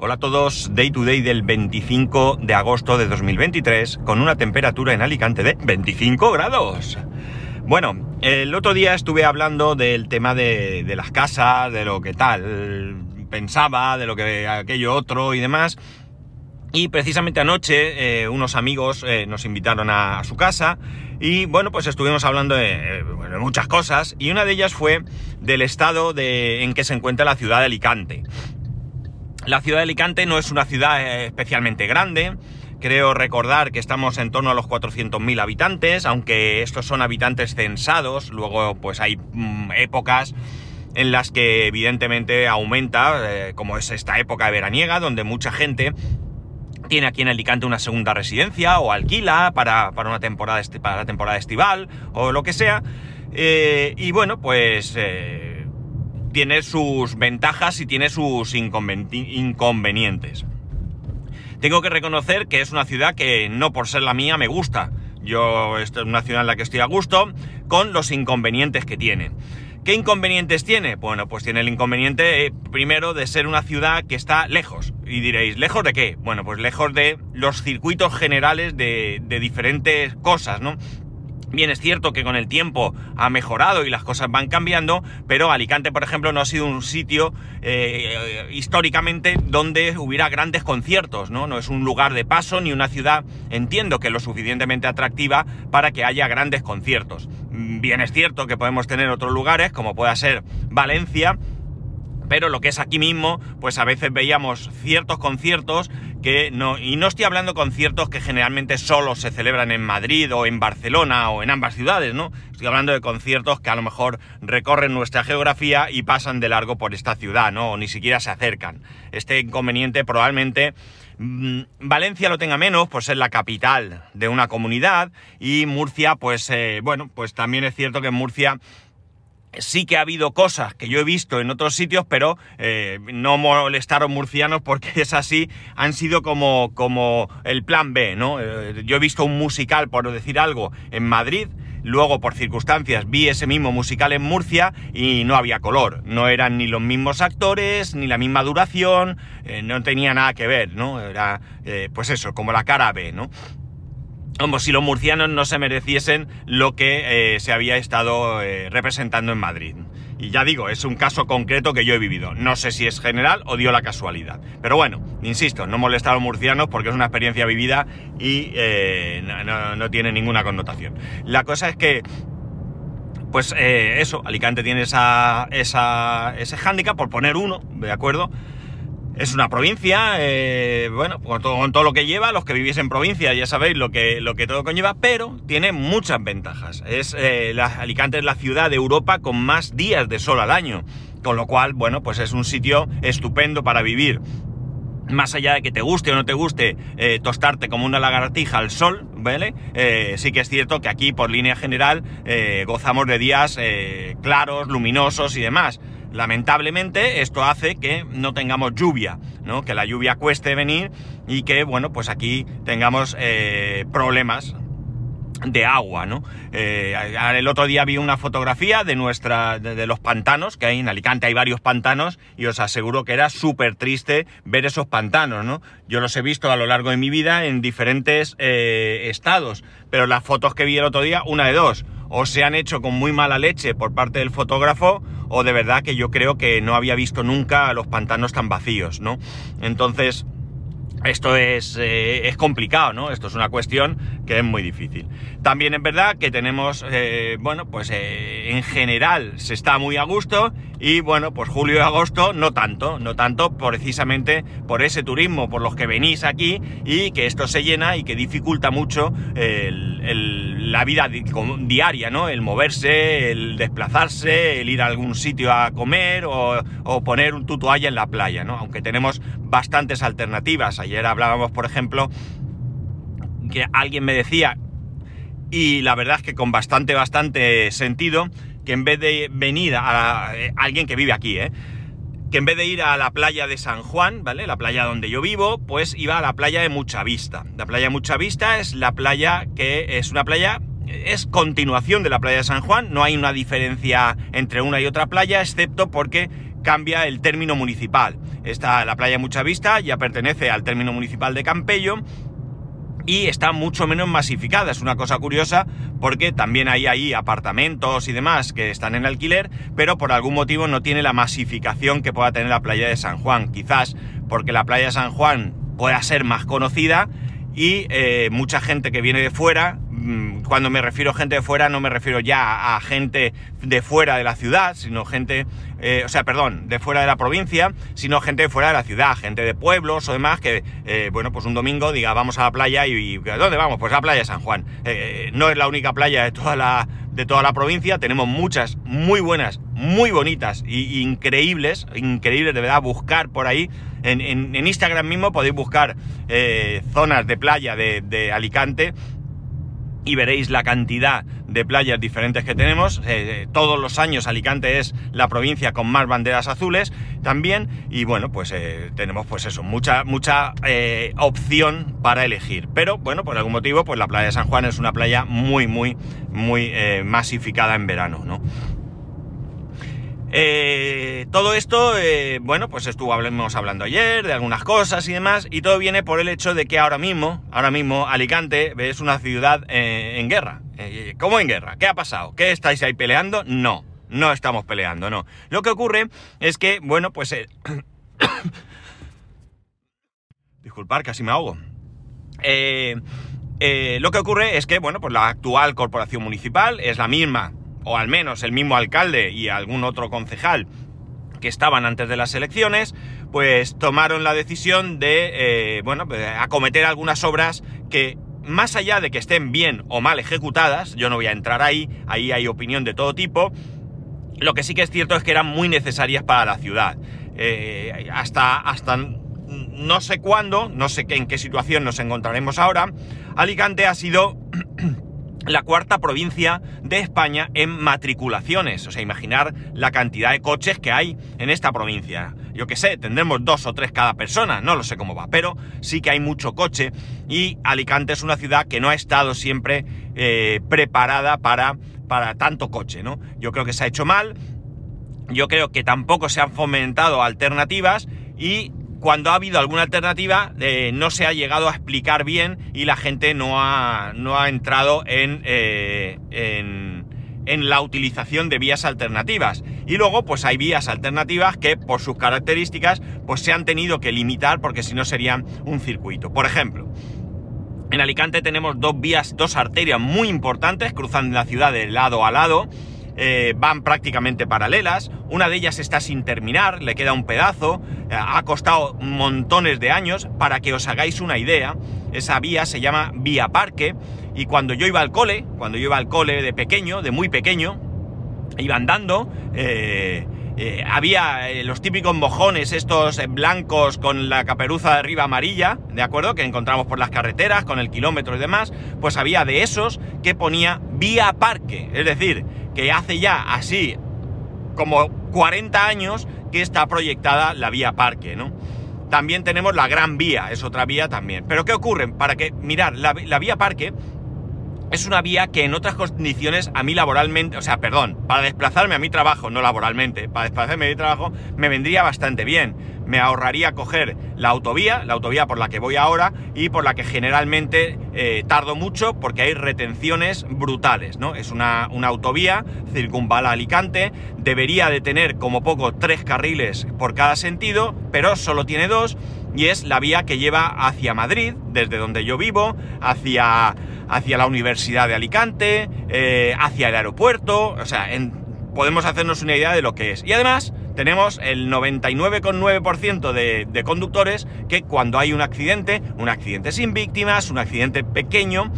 Hola a todos, Day to Day del 25 de agosto de 2023 con una temperatura en Alicante de 25 grados. Bueno, el otro día estuve hablando del tema de, las casas, de lo que tal pensaba, de lo que aquello otro y demás. Y precisamente anoche eh, unos amigos eh, nos invitaron a, su casa y bueno, pues estuvimos hablando de, de, muchas cosas y una de ellas fue del estado de, en que se encuentra la ciudad de Alicante. La ciudad de Alicante no es una ciudad eh, especialmente grande. Creo recordar que estamos en torno a los 400.000 habitantes, aunque estos son habitantes censados. Luego, pues hay mm, épocas en las que evidentemente aumenta, eh, como es esta época veraniega, donde mucha gente tiene aquí en Alicante una segunda residencia o alquila para, una temporada, para la temporada estival o lo que sea. Eh, y bueno, pues tiene sus ventajas y tiene sus inconvenientes. Tengo que reconocer que es una ciudad que no por ser la mía me gusta. Yo es una ciudad en la que estoy a gusto con los inconvenientes que tiene. ¿Qué inconvenientes tiene? Bueno, pues tiene el inconveniente eh, primero de ser una ciudad que está lejos. Y diréis, ¿lejos de qué? Bueno, pues lejos de los circuitos generales de, de diferentes cosas, ¿no? Bien, es cierto que con el tiempo ha mejorado y las cosas van cambiando, pero Alicante, por ejemplo, no ha sido un sitio eh, históricamente donde hubiera grandes conciertos, ¿no? No es un lugar de paso ni una ciudad, entiendo que lo suficientemente atractiva para que haya grandes conciertos. Bien, es cierto que podemos tener otros lugares, como pueda ser Valencia, pero lo que es aquí mismo, pues a veces veíamos ciertos conciertos que no, y no estoy hablando conciertos que generalmente solo se celebran en Madrid o en Barcelona o en ambas ciudades, ¿no? Estoy hablando de conciertos que a lo mejor recorren nuestra geografía y pasan de largo por esta ciudad, ¿no? O ni siquiera se acercan. Este inconveniente probablemente mm, Valencia lo tenga menos, pues es la capital de una comunidad y Murcia, pues eh, bueno, pues también es cierto que en Murcia sí que ha habido cosas que yo he visto en otros sitios, pero eh, no molestaron murcianos porque es así, han sido como, como el plan B, ¿no? Eh, yo he visto un musical, por decir algo, en Madrid, luego por circunstancias vi ese mismo musical en Murcia y no había color, no eran ni los mismos actores, ni la misma duración, eh, no tenía nada que ver, ¿no? Era, pues eso, como la cara B, ¿no? Como si los murcianos no se mereciesen lo que eh, se había estado eh, representando en Madrid. Y ya digo, es un caso concreto que yo he vivido. No sé si es general o dio la casualidad. Pero bueno, insisto, no molestar a los murcianos porque es una experiencia vivida y eh, no, tiene ninguna connotación. La cosa es que pues eso, Alicante tiene esa, esa, ese hándicap, por poner uno, ¿de acuerdo? Es una provincia, eh, bueno, con todo, lo que lleva, los que vivís en provincia ya sabéis lo que, lo que todo conlleva, pero tiene muchas ventajas. Es, eh, Alicante es la ciudad de Europa con más días de sol al año, con lo cual, bueno, pues es un sitio estupendo para vivir. Más allá de que te guste o no te guste eh, tostarte como una lagartija al sol, ¿vale? sí que es cierto que aquí, por línea general, gozamos de días claros, luminosos y demás. Lamentablemente esto hace que no tengamos lluvia, ¿no? Que la lluvia cueste venir y que, bueno, pues aquí tengamos eh, problemas de agua, ¿no? Eh, el otro día vi una fotografía de nuestra, de, los pantanos, que hay en Alicante hay varios pantanos, y os aseguro que era súper triste ver esos pantanos, ¿no? Yo los he visto a lo largo de mi vida en diferentes eh, estados, pero las fotos que vi el otro día, una de dos, o se han hecho con muy mala leche por parte del fotógrafo, o de verdad que yo creo que no había visto nunca los pantanos tan vacíos, ¿no? Entonces, esto es, eh, es, complicado, ¿no? Esto es una cuestión que es muy difícil. También es verdad que tenemos, eh, bueno, pues eh, en general se está muy a gusto y bueno, pues julio y agosto no tanto, no tanto precisamente por ese turismo, por los que venís aquí y que esto se llena y que dificulta mucho la vida diaria, ¿no? El moverse, el desplazarse, el ir a algún sitio a comer o, poner un tutoalla en la playa, ¿no? Aunque tenemos bastantes alternativas. Ayer hablábamos, por ejemplo, que alguien me decía, y la verdad es que con bastante, bastante sentido, que en vez de venir a, eh, alguien que vive aquí, ¿eh? que en vez de ir a la playa de San Juan, ¿vale? La playa donde yo vivo, pues iba a la playa de Mucha Vista. La playa de Mucha Vista es la playa que es una playa, es continuación de la playa de San Juan, no hay una diferencia entre una y otra playa, excepto porque cambia el término municipal. está la playa Mucha Vista, ya pertenece al término municipal de Campello y está mucho menos masificada. Es una cosa curiosa porque también hay ahí apartamentos y demás que están en alquiler, pero por algún motivo no tiene la masificación que pueda tener la playa de San Juan. Quizás porque la playa de San Juan pueda ser más conocida y eh, mucha gente que viene de fuera Mm, cuando me refiero a gente de fuera, no me refiero ya a gente de fuera de la ciudad, sino gente, eh, o sea, perdón, de fuera de la provincia, sino gente de fuera de la ciudad, gente de pueblos o demás que, eh, bueno, pues un domingo diga, vamos a la playa y, ¿dónde vamos? Pues a la playa de San Juan. No es la única playa de toda la, de toda la provincia, tenemos muchas muy buenas, muy bonitas e increíbles, increíbles de verdad, buscar por ahí. En, Instagram mismo podéis buscar zonas de playa de, Alicante y veréis la cantidad de playas diferentes que tenemos. Eh, todos los años Alicante es la provincia con más banderas azules también. Y bueno, pues eh, tenemos pues eso, mucha, mucha eh, opción para elegir. Pero bueno, por algún motivo, pues la playa de San Juan es una playa muy, muy, muy masificada en verano, ¿no? Eh, todo esto, eh, bueno, pues estuvimos hablando ayer de algunas cosas y demás, y todo viene por el hecho de que ahora mismo, ahora mismo Alicante es una ciudad eh, en guerra. ¿Cómo en guerra? ¿Qué ha pasado? ¿Qué estáis ahí peleando? No, no estamos peleando, no. Lo que ocurre es que, bueno, pues... Disculpar, casi me ahogo. lo que ocurre es que, bueno, pues la actual corporación municipal es la misma o al menos el mismo alcalde y algún otro concejal que estaban antes de las elecciones, pues tomaron la decisión de, eh, bueno, acometer algunas obras que, más allá de que estén bien o mal ejecutadas, yo no voy a entrar ahí, ahí hay opinión de todo tipo, lo que sí que es cierto es que eran muy necesarias para la ciudad. Eh, hasta, hasta no sé cuándo, no sé en qué situación nos encontraremos ahora, Alicante ha sido la cuarta provincia de España en matriculaciones. O sea, imaginar la cantidad de coches que hay en esta provincia. Yo qué sé, tendremos dos o tres cada persona, no lo sé cómo va, pero sí que hay mucho coche y Alicante es una ciudad que no ha estado siempre eh, preparada para, para tanto coche, ¿no? Yo creo que se ha hecho mal, yo creo que tampoco se han fomentado alternativas y cuando ha habido alguna alternativa eh, no se ha llegado a explicar bien y la gente no ha, no ha entrado eh, en, en, la utilización de vías alternativas. Y luego pues hay vías alternativas que por sus características pues se han tenido que limitar porque si no serían un circuito. Por ejemplo, en Alicante tenemos dos vías, dos arterias muy importantes cruzando la ciudad de lado a lado eh, van prácticamente paralelas, una de ellas está sin terminar, le queda un pedazo, eh, ha costado montones de años, para que os hagáis una idea, esa vía se llama Vía Parque, y cuando yo iba al cole, cuando yo iba al cole de pequeño, de muy pequeño, iba andando, eh, había los típicos mojones, estos blancos con la caperuza de arriba amarilla, ¿de acuerdo? Que encontramos por las carreteras, con el kilómetro y demás, pues había de esos que ponía vía parque, es decir, que hace ya así como 40 años que está proyectada la vía parque, ¿no? También tenemos la Gran Vía, es otra vía también. Pero ¿qué ocurre? Para que, mirar, la, la vía parque es una vía que en otras condiciones a mí laboralmente, o sea, perdón, para desplazarme a mi trabajo, no laboralmente, para desplazarme a mi trabajo, me vendría bastante bien. Me ahorraría coger la autovía, la autovía por la que voy ahora y por la que generalmente eh, tardo mucho porque hay retenciones brutales, ¿no? Es una, una autovía, circunvala Alicante, debería de tener como poco tres carriles por cada sentido, pero solo tiene dos y es la vía que lleva hacia Madrid, desde donde yo vivo, hacia hacia la Universidad de Alicante, eh, hacia el aeropuerto, o sea, podemos hacernos una idea de lo que es. Y además tenemos el 99,9% de, conductores que cuando hay un accidente, un accidente sin víctimas, un accidente pequeño,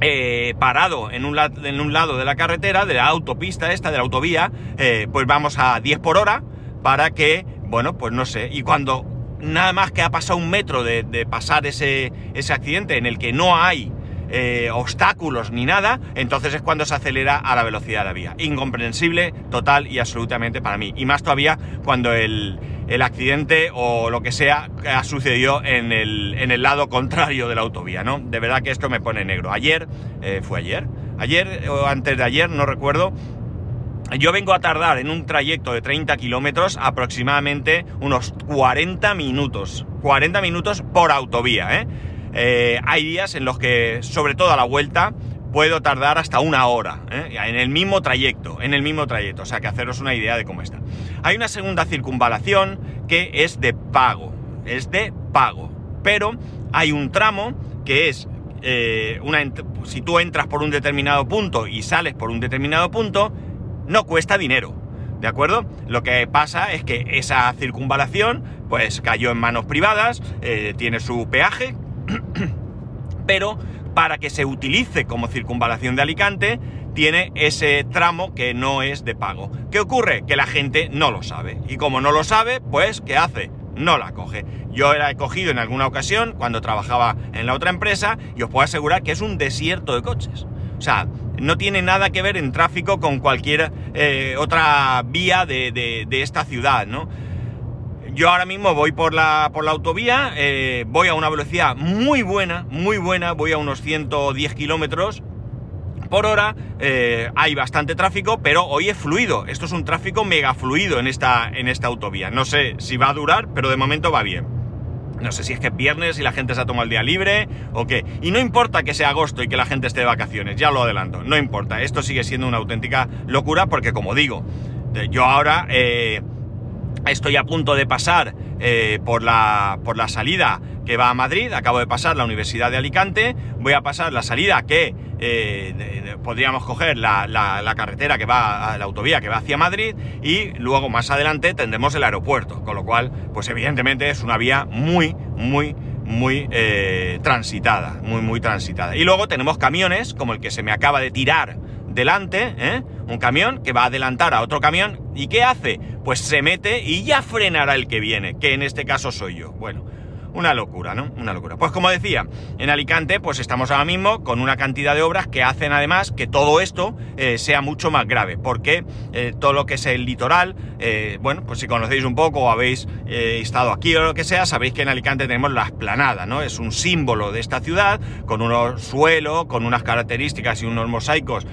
eh, parado en un, en un, lado de la carretera, de la autopista esta, de la autovía, eh, pues vamos a 10 por hora para que, bueno, pues no sé, y cuando nada más que ha pasado un metro de, de pasar ese, ese accidente en el que no hay eh, obstáculos ni nada, entonces es cuando se acelera a la velocidad de la vía. Incomprensible total y absolutamente para mí. Y más todavía cuando el, accidente o lo que sea ha sucedido en el, en el, lado contrario de la autovía, ¿no? De verdad que esto me pone negro. Ayer, eh, fue ayer, ayer o antes de ayer, no recuerdo, yo vengo a tardar en un trayecto de 30 kilómetros aproximadamente unos 40 minutos. 40 minutos por autovía, ¿eh? ¿Eh? hay días en los que, sobre todo a la vuelta, puedo tardar hasta una hora, ¿eh? en el mismo trayecto, en el mismo trayecto, o sea que haceros una idea de cómo está. Hay una segunda circunvalación que es de pago, es de pago, pero hay un tramo que es eh, una, si tú entras por un determinado punto y sales por un determinado punto, no cuesta dinero. ¿De acuerdo? Lo que pasa es que esa circunvalación, pues cayó en manos privadas, tiene su peaje, pero para que se utilice como circunvalación de Alicante, tiene ese tramo que no es de pago. ¿Qué ocurre? Que la gente no lo sabe. Y como no lo sabe, pues, ¿qué hace? No la coge. Yo la he cogido en alguna ocasión cuando trabajaba en la otra empresa y os puedo asegurar que es un desierto de coches. O sea, no tiene nada que ver en tráfico con cualquier eh, otra vía de, esta ciudad, ¿no? Yo ahora mismo voy por la, por la autovía, eh, voy a una velocidad muy buena, muy buena, voy a unos 110 kilómetros por hora, eh, hay bastante tráfico, pero hoy es fluido, esto es un tráfico mega fluido en esta, en esta autovía. No sé si va a durar, pero de momento va bien. No sé si es que es viernes y la gente se ha tomado el día libre o qué. Y no importa que sea agosto y que la gente esté de vacaciones, ya lo adelanto, no importa. Esto sigue siendo una auténtica locura porque como digo, yo ahora eh, estoy a punto de pasar eh, por, la, por la salida que va a Madrid, acabo de pasar la Universidad de Alicante, voy a pasar la salida que eh, podríamos coger la, la, carretera que va a la autovía que va hacia Madrid y luego más adelante tendremos el aeropuerto, con lo cual, pues evidentemente es una vía muy, muy, muy eh, transitada, muy, muy transitada. Y luego tenemos camiones, como el que se me acaba de tirar delante, ¿eh? un camión que va a adelantar a otro camión, ¿y qué hace? Pues se mete y ya frenará el que viene, que en este caso soy yo. Bueno, una locura, ¿no? Una locura. Pues como decía, en Alicante pues estamos ahora mismo con una cantidad de obras que hacen además que todo esto eh, sea mucho más grave, porque eh, todo lo que es el litoral, eh, bueno, pues si conocéis un poco o habéis estado aquí o lo que sea, sabéis que en Alicante tenemos la esplanada, ¿no? Es un símbolo de esta ciudad, con unos suelos, con unas características y unos mosaicos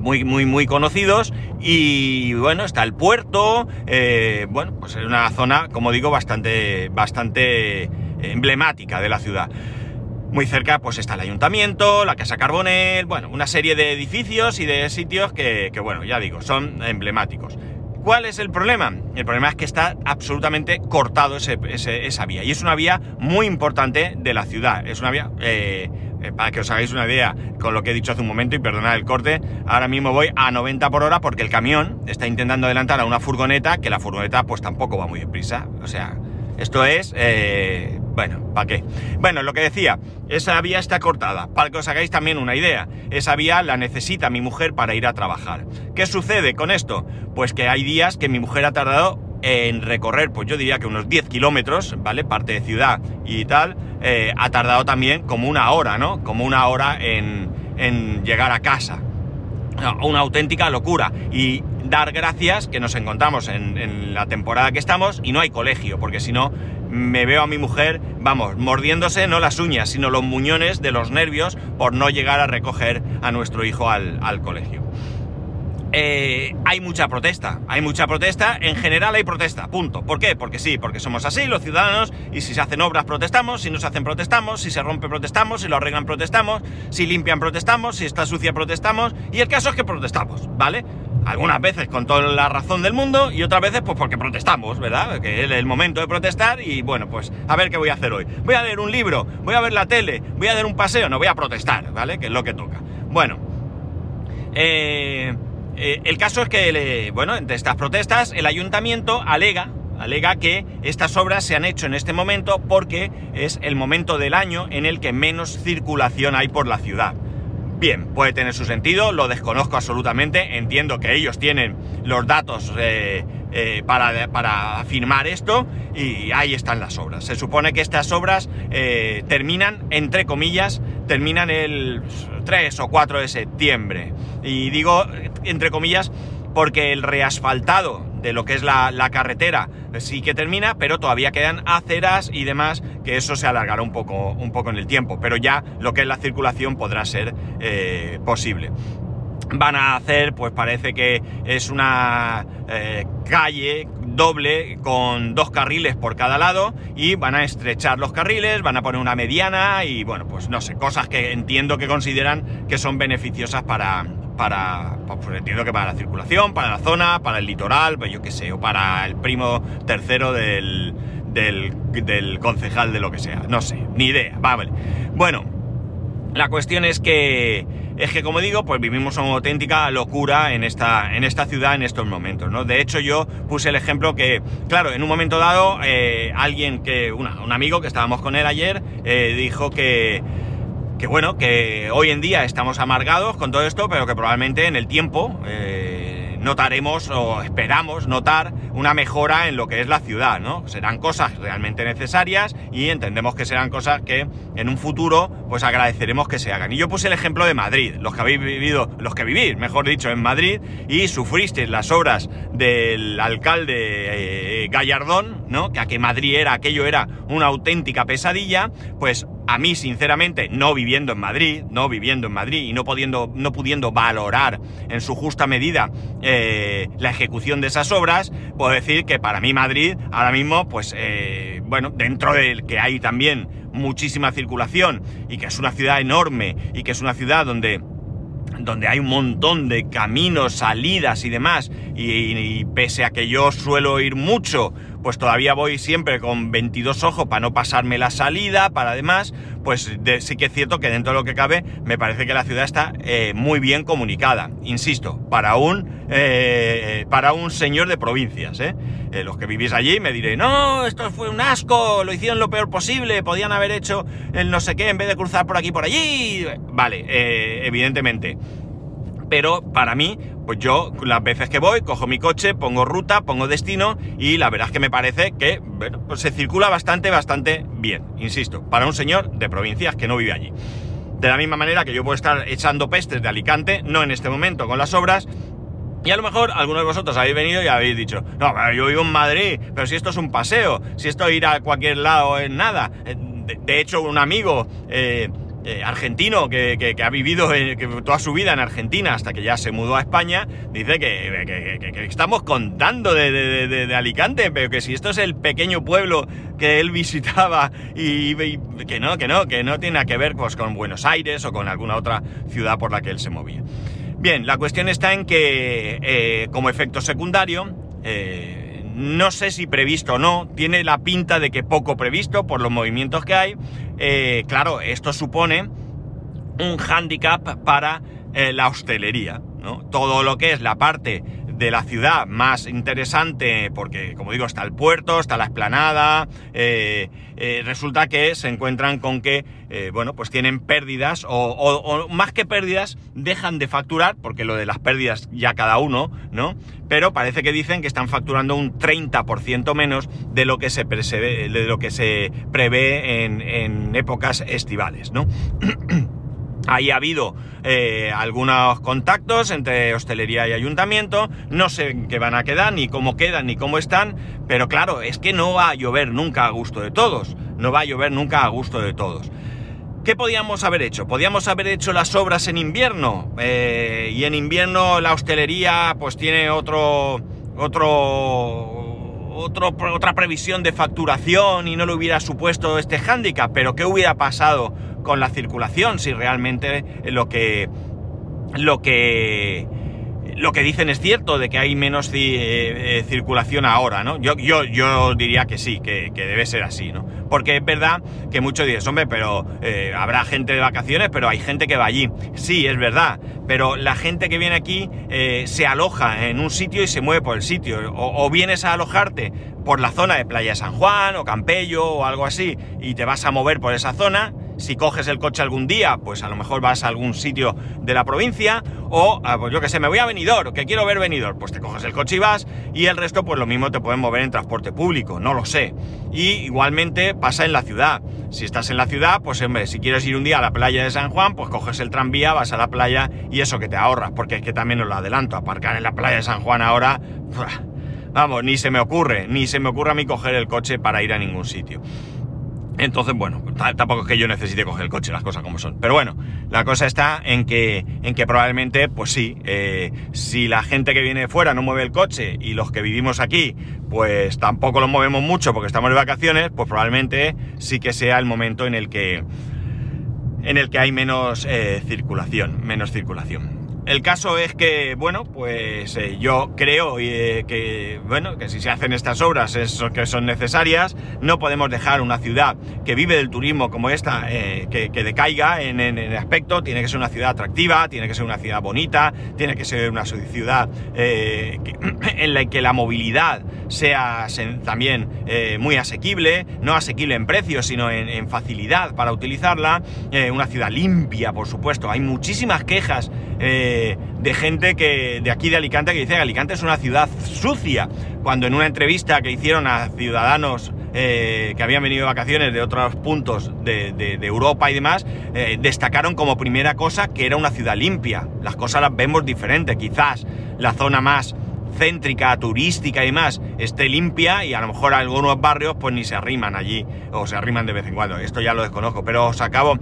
muy, muy, muy conocidos. Y bueno, está el puerto. Eh, bueno, pues es una zona, como digo, bastante, bastante emblemática de la ciudad. Muy cerca, pues está el ayuntamiento, la Casa Carbonel, bueno, una serie de edificios y de sitios que, bueno, ya digo, son emblemáticos. ¿Cuál es el problema? El problema es que está absolutamente cortado esa vía. Y es una vía muy importante de la ciudad. Es una vía eh, eh, para que os hagáis una idea con lo que he dicho hace un momento y perdonad el corte, ahora mismo voy a 90 por hora porque el camión está intentando adelantar a una furgoneta que la furgoneta pues tampoco va muy deprisa. O sea, esto es... Eh, bueno, ¿para qué? Bueno, lo que decía, esa vía está cortada. Para que os hagáis también una idea, esa vía la necesita mi mujer para ir a trabajar. ¿Qué sucede con esto? Pues que hay días que mi mujer ha tardado en recorrer, pues yo diría que unos 10 kilómetros, ¿vale? Parte de ciudad y tal, eh, ha tardado también como una hora, ¿no? Como una hora en, llegar a casa. Una auténtica locura. Y dar gracias que nos encontramos en, en, la temporada que estamos y no hay colegio, porque si no me veo a mi mujer, vamos, mordiéndose no las uñas, sino los muñones de los nervios por no llegar a recoger a nuestro hijo al, al colegio. Eh, hay mucha protesta. Hay mucha protesta. En general hay protesta. Punto. ¿Por qué? Porque sí, porque somos así, los ciudadanos, y si se hacen obras protestamos, si no se hacen protestamos, si se rompe protestamos, si lo arreglan protestamos, si limpian protestamos, si está sucia protestamos, y el caso es que protestamos, ¿vale? Algunas veces con toda la razón del mundo y otras veces pues porque protestamos, ¿verdad? Que es el momento de protestar y bueno, pues a ver qué voy a hacer hoy. Voy a leer un libro, voy a ver la tele, voy a dar un paseo, no voy a protestar, ¿vale? Que es lo que toca. Bueno, eh eh, el caso es que, bueno, entre estas protestas, el ayuntamiento alega, alega que estas obras se han hecho en este momento porque es el momento del año en el que menos circulación hay por la ciudad. Bien, puede tener su sentido, lo desconozco absolutamente, entiendo que ellos tienen los datos eh, eh, para, para, afirmar esto y ahí están las obras. Se supone que estas obras terminan, entre comillas, terminan el 3 o 4 de septiembre. Y digo, entre comillas, porque el reasfaltado de lo que es la, carretera sí que termina, pero todavía quedan aceras y demás, que eso se alargará un poco, un poco en el tiempo, pero ya lo que es la circulación podrá ser eh, posible. Van a hacer, pues parece que es una eh, calle doble con dos carriles por cada lado y van a estrechar los carriles, van a poner una mediana y bueno, pues no sé, cosas que entiendo que consideran que son beneficiosas para, para, pues entiendo que para la circulación, para la zona, para el litoral, pues yo qué sé, o para el primo tercero del, del, del concejal de lo que sea, no sé, ni idea, vale. Bueno, la cuestión es que es que como digo, pues vivimos una auténtica locura en esta, en esta ciudad en estos momentos, ¿no? De hecho, yo puse el ejemplo que, claro, en un momento dado, eh, alguien que, un amigo que estábamos con él ayer, eh, dijo que, que bueno, que hoy en día estamos amargados con todo esto, pero que probablemente en el tiempo, eh, notaremos o esperamos notar una mejora en lo que es la ciudad, ¿no? Serán cosas realmente necesarias y entendemos que serán cosas que en un futuro pues agradeceremos que se hagan. Y yo puse el ejemplo de Madrid, los que habéis vivido, los que vivís, mejor dicho, en Madrid y sufristeis las obras del alcalde eh, Gallardón, ¿no? Que a que Madrid era, aquello era una auténtica pesadilla, pues a mí, sinceramente, no viviendo en Madrid, no viviendo en Madrid y no pudiendo, no pudiendo valorar en su justa medida eh, la ejecución de esas obras, puedo decir que para mí Madrid, ahora mismo, pues, eh, bueno, dentro del que hay también muchísima circulación y que es una ciudad enorme y que es una ciudad donde donde hay un montón de caminos, salidas y demás, y, pese a que yo suelo ir mucho, pues todavía voy siempre con 22 ojos para no pasarme la salida, para además, pues sí que es cierto que dentro de lo que cabe me parece que la ciudad está eh, muy bien comunicada, insisto, para un, eh, para un señor de provincias, ¿eh? los que vivís allí me diré, no, esto fue un asco, lo hicieron lo peor posible, podían haber hecho el no sé qué en vez de cruzar por aquí por allí. Vale, evidentemente. Pero para mí, pues yo las veces que voy, cojo mi coche, pongo ruta, pongo destino y la verdad es que me parece que bueno, pues se circula bastante, bastante bien, insisto, para un señor de provincias que no vive allí. De la misma manera que yo puedo estar echando pestes de Alicante, no en este momento con las obras, y a lo mejor algunos de vosotros habéis venido y habéis dicho, no, pero yo vivo en Madrid, pero si esto es un paseo, si esto ir a cualquier lado es nada. Eh, de, hecho, un amigo eh, eh, argentino que, ha vivido toda su vida en Argentina hasta que ya se mudó a España, dice que, estamos contando de, Alicante, pero que si esto es el pequeño pueblo que él visitaba y, que no, que no, que no tiene que ver pues, con Buenos Aires o con alguna otra ciudad por la que él se movía. Bien, la cuestión está en que eh, como efecto secundario, eh, no sé si previsto o no, tiene la pinta de que poco previsto por los movimientos que hay. Eh, claro, esto supone un hándicap para la hostelería. ¿no? Todo lo que es la parte de la ciudad más interesante, porque como digo, está el puerto, está la esplanada, eh, eh, resulta que se encuentran con que, eh, bueno, pues tienen pérdidas, o, más que pérdidas, dejan de facturar, porque lo de las pérdidas ya cada uno, ¿no? Pero parece que dicen que están facturando un 30% menos de lo que se, de lo que se prevé en épocas estivales, ¿no? Ahí ha habido eh, algunos contactos entre hostelería y ayuntamiento, no sé en qué van a quedar, ni cómo quedan, ni cómo están, pero claro, es que no va a llover nunca a gusto de todos, no va a llover nunca a gusto de todos. ¿Qué podíamos haber hecho? Podíamos haber hecho las obras en invierno, eh, y en invierno la hostelería pues tiene otro, otro, otro, otra previsión de facturación y no le hubiera supuesto este hándicap, pero ¿qué hubiera pasado con la circulación, si realmente lo que lo que lo que dicen es cierto de que hay menos eh, circulación ahora, ¿no? Yo, yo, yo diría que sí, que, debe ser así, ¿no? Porque es verdad que muchos dicen, hombre, pero eh, habrá gente de vacaciones, pero hay gente que va allí. Sí, es verdad, pero la gente que viene aquí eh, se aloja en un sitio y se mueve por el sitio. O, o, vienes a alojarte por la zona de Playa San Juan o Campello o algo así y te vas a mover por esa zona si coges el coche algún día, pues a lo mejor vas a algún sitio de la provincia, o ah, pues yo que sé, me voy a Benidorm, que quiero ver Benidorm, pues te coges el coche y vas, y el resto pues lo mismo te pueden mover en transporte público, no lo sé. Y igualmente pasa en la ciudad. Si estás en la ciudad, pues hombre, si quieres ir un día a la playa de San Juan, pues coges el tranvía, vas a la playa y eso que te ahorras, porque es que también os lo adelanto, aparcar en la playa de San Juan ahora, vamos, ni se me ocurre, ni se me ocurre a mí coger el coche para ir a ningún sitio. Entonces, bueno, tampoco es que yo necesite coger el coche, las cosas como son. Pero bueno, la cosa está en que, en que probablemente, pues sí, eh, si la gente que viene de fuera no mueve el coche y los que vivimos aquí, pues tampoco lo movemos mucho porque estamos de vacaciones, pues probablemente sí que sea el momento en el que, en el que hay menos eh, circulación, menos circulación. El caso es que, bueno, pues eh, yo creo eh, que, bueno, que si se hacen estas obras es que son necesarias, no podemos dejar una ciudad que vive del turismo como esta eh, que, decaiga en, el aspecto, tiene que ser una ciudad atractiva, tiene que ser una ciudad bonita, tiene que ser una ciudad en la que la movilidad sea también muy asequible, no asequible en precios, sino en, en facilidad para utilizarla, una ciudad limpia, por supuesto, hay muchísimas quejas de, gente que de aquí de Alicante que dice que Alicante es una ciudad sucia, cuando en una entrevista que hicieron a ciudadanos eh, que habían venido de vacaciones de otros puntos de, Europa y demás, eh, destacaron como primera cosa que era una ciudad limpia. Las cosas las vemos diferentes, quizás la zona más céntrica, turística y demás esté limpia y a lo mejor algunos barrios pues ni se arriman allí o se arriman de vez en cuando. Esto ya lo desconozco, pero os acabo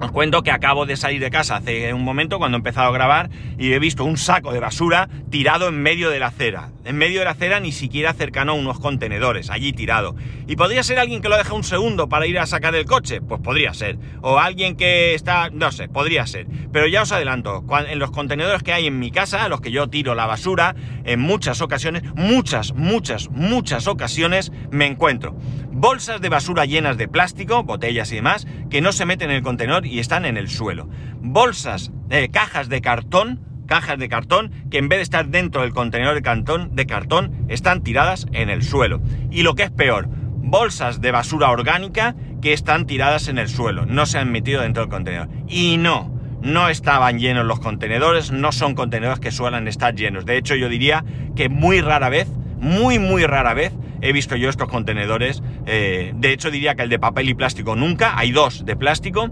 os cuento que acabo de salir de casa hace un momento cuando he empezado a grabar y he visto un saco de basura tirado en medio de la acera. En medio de la acera ni siquiera cercano a unos contenedores, allí tirado. ¿Y podría ser alguien que lo deja un segundo para ir a sacar el coche? Pues podría ser. O alguien que está... no sé, podría ser. Pero ya os adelanto, en los contenedores que hay en mi casa, a los que yo tiro la basura, en muchas ocasiones, muchas, muchas, muchas ocasiones me encuentro bolsas de basura llenas de plástico, botellas y demás, que no se meten en el contenedor y están en el suelo. Bolsas, eh, cajas de cartón, cajas de cartón que en vez de estar dentro del contenedor de cartón, de cartón están tiradas en el suelo. Y lo que es peor, bolsas de basura orgánica que están tiradas en el suelo, no se han metido dentro del contenedor. Y no, no estaban llenos los contenedores, no son contenedores que suelen estar llenos. De hecho, yo diría que muy rara vez, muy, muy rara vez, he visto yo estos contenedores. Eh, de hecho, diría que el de papel y plástico nunca. Hay dos de plástico.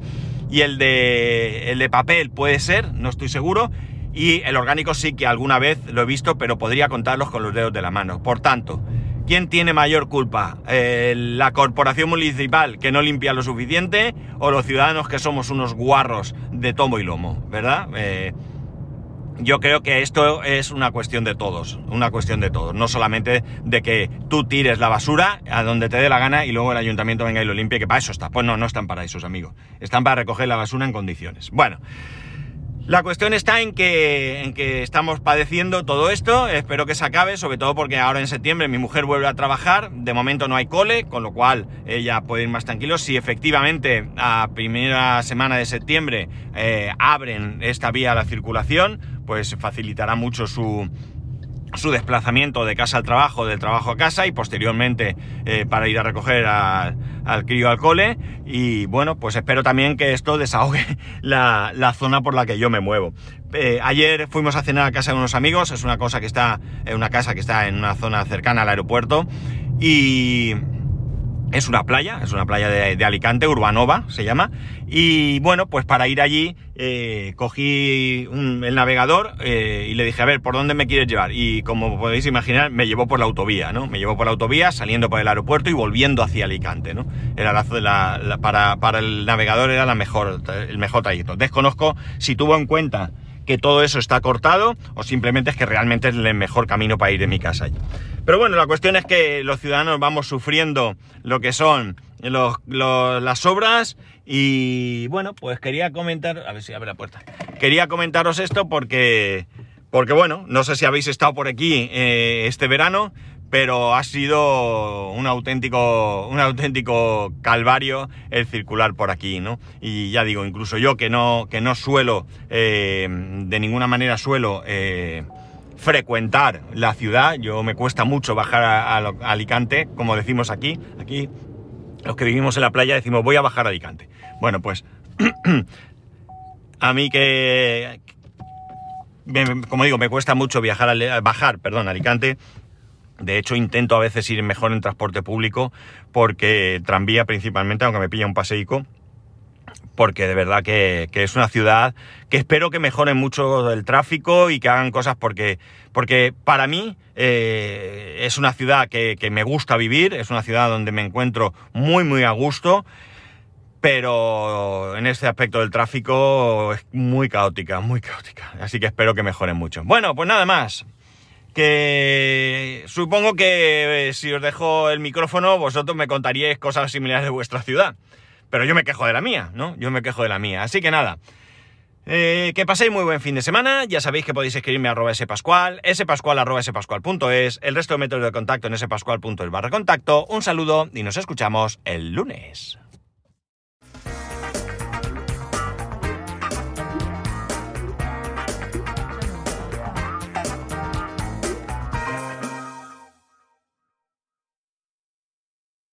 Y el de, el de papel puede ser, no estoy seguro. Y el orgánico sí que alguna vez lo he visto, pero podría contarlos con los dedos de la mano. Por tanto, ¿quién tiene mayor culpa? ¿La corporación municipal que no limpia lo suficiente? ¿O los ciudadanos que somos unos guarros de tomo y lomo? ¿Verdad? Eh, yo creo que esto es una cuestión de todos, una cuestión de todos, no solamente de que tú tires la basura a donde te dé la gana y luego el ayuntamiento venga y lo limpie, que para eso está. Pues no, no están para esos amigos. Están para recoger la basura en condiciones. Bueno, la cuestión está en que, en que estamos padeciendo todo esto, espero que se acabe, sobre todo porque ahora en septiembre mi mujer vuelve a trabajar, de momento no hay cole, con lo cual ella puede ir más tranquilo. Si efectivamente a primera semana de septiembre eh, abren esta vía a la circulación, pues facilitará mucho su, su desplazamiento de casa al trabajo, del trabajo a casa y posteriormente eh, para ir a recoger al crío al cole. Y bueno, pues espero también que esto desahogue la, zona por la que yo me muevo. Eh, ayer fuimos a cenar a casa de unos amigos, es una cosa que está, en una casa que está en una zona cercana al aeropuerto y es una playa, es una playa de, Alicante, Urbanova se llama. Y bueno, pues para ir allí eh, cogí el navegador eh, y le dije, a ver, ¿por dónde me quieres llevar? Y como podéis imaginar, me llevó por la autovía, ¿no? Me llevó por la autovía, saliendo por el aeropuerto y volviendo hacia Alicante, ¿no? Era la, para, para el navegador era la mejor, el mejor trayecto. Desconozco si tuvo en cuenta que todo eso está cortado o simplemente es que realmente es el mejor camino para ir de mi casa allí. Pero bueno, la cuestión es que los ciudadanos vamos sufriendo lo que son las obras y bueno, pues quería comentar, a ver si abre la puerta, quería comentaros esto porque, porque bueno, no sé si habéis estado por aquí eh, este verano, pero ha sido un auténtico, un auténtico calvario el circular por aquí, ¿no? Y ya digo, incluso yo que no, que no suelo, eh, de ninguna manera suelo eh, frecuentar la ciudad, yo me cuesta mucho bajar a, Alicante, como decimos aquí, aquí los que vivimos en la playa decimos voy a bajar a Alicante. Bueno, pues a mí que, como digo, me cuesta mucho viajar, bajar, perdón, a Alicante, de hecho, intento a veces ir mejor en transporte público porque tranvía principalmente, aunque me pilla un paseico, porque de verdad que, es una ciudad que espero que mejore mucho el tráfico y que hagan cosas porque, porque para mí eh, es una ciudad que, que, me gusta vivir, es una ciudad donde me encuentro muy muy a gusto, pero en este aspecto del tráfico es muy caótica, muy caótica, así que espero que mejoren mucho. Bueno, pues nada más. Que supongo que eh, si os dejo el micrófono vosotros me contaríais cosas similares de vuestra ciudad. Pero yo me quejo de la mía, ¿no? Yo me quejo de la mía. Así que nada. Eh, que paséis muy buen fin de semana. Ya sabéis que podéis escribirme a arroba spascual, spascual arroba el resto de métodos de contacto en spascual.es barra contacto. Un saludo y nos escuchamos el lunes.